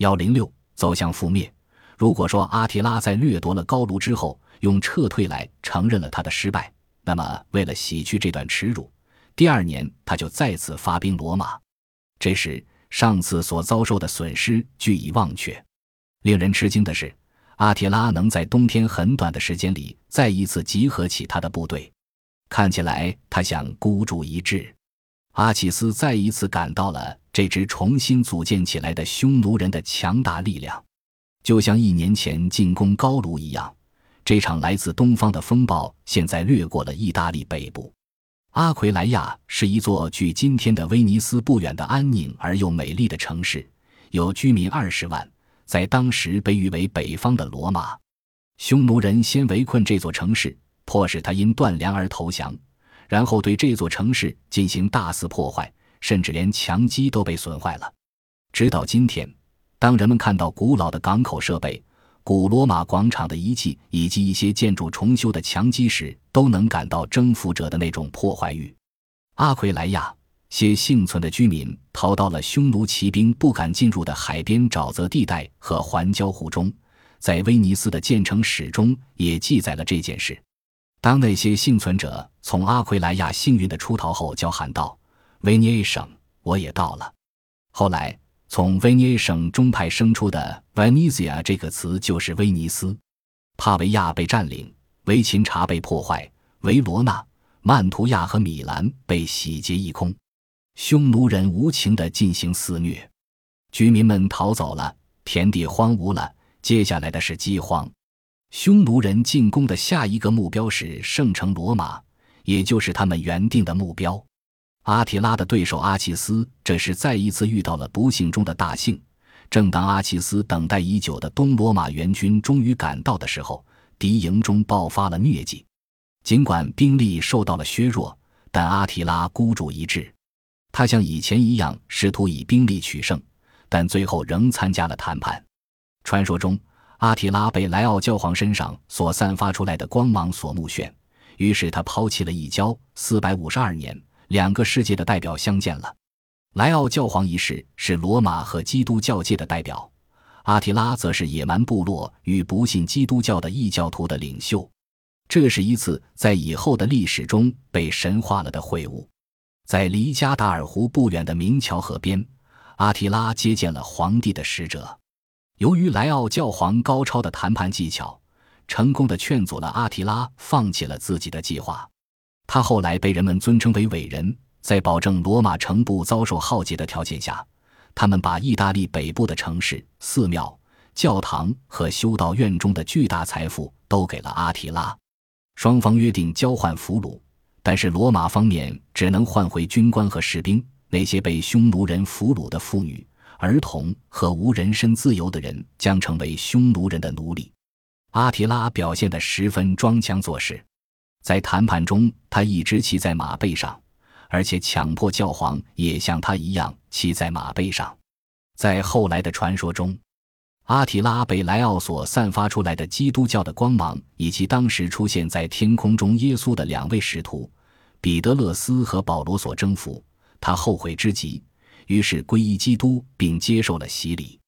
幺零六走向覆灭。如果说阿提拉在掠夺了高卢之后，用撤退来承认了他的失败，那么为了洗去这段耻辱，第二年他就再次发兵罗马。这时，上次所遭受的损失俱已忘却。令人吃惊的是，阿提拉能在冬天很短的时间里再一次集合起他的部队，看起来他想孤注一掷。阿奇斯再一次感到了这支重新组建起来的匈奴人的强大力量。就像一年前进攻高卢一样，这场来自东方的风暴现在掠过了意大利北部。阿奎莱亚是一座距今天的威尼斯不远的安宁而又美丽的城市，有居民二十万，在当时被誉为北方的罗马。匈奴人先围困这座城市，迫使他因断粮而投降，然后对这座城市进行大肆破坏，甚至连墙基都被损坏了。直到今天。当人们看到古老的港口设备、古罗马广场的遗迹以及一些建筑重修的墙基时，都能感到征服者的那种破坏欲。阿奎莱亚些幸存的居民逃到了匈奴骑兵不敢进入的海边沼泽地带和环礁湖中，在威尼斯的建成史中也记载了这件事。当那些幸存者从阿奎莱亚幸运的出逃后，叫喊道：“维尼埃省，我也到了。”后来。从威尼省中派生出的 Venezia 这个词就是威尼斯，帕维亚被占领，维琴察被破坏，维罗纳、曼图亚和米兰被洗劫一空，匈奴人无情地进行肆虐，居民们逃走了，田地荒芜了，接下来的是饥荒。匈奴人进攻的下一个目标是圣城罗马，也就是他们原定的目标。阿提拉的对手阿奇斯这时再一次遇到了不幸中的大幸。正当阿奇斯等待已久的东罗马援军终于赶到的时候，敌营中爆发了疟疾。尽管兵力受到了削弱，但阿提拉孤注一掷，他像以前一样试图以兵力取胜，但最后仍参加了谈判。传说中，阿提拉被莱奥教皇身上所散发出来的光芒所目眩，于是他抛弃了异教。四百五十二年。两个世界的代表相见了。莱奥教皇一世是罗马和基督教界的代表，阿提拉则是野蛮部落与不信基督教的异教徒的领袖。这是一次在以后的历史中被神化了的会晤。在离加达尔湖不远的明桥河边，阿提拉接见了皇帝的使者。由于莱奥教皇高超的谈判技巧，成功的劝阻了阿提拉放弃了自己的计划。他后来被人们尊称为伟人，在保证罗马城不遭受浩劫的条件下，他们把意大利北部的城市、寺庙、教堂和修道院中的巨大财富都给了阿提拉。双方约定交换俘虏，但是罗马方面只能换回军官和士兵。那些被匈奴人俘虏的妇女、儿童和无人身自由的人将成为匈奴人的奴隶。阿提拉表现得十分装腔作势。在谈判中，他一直骑在马背上，而且强迫教皇也像他一样骑在马背上。在后来的传说中，阿提拉被莱奥所散发出来的基督教的光芒，以及当时出现在天空中耶稣的两位使徒彼得勒斯和保罗所征服。他后悔之极，于是皈依基督并接受了洗礼。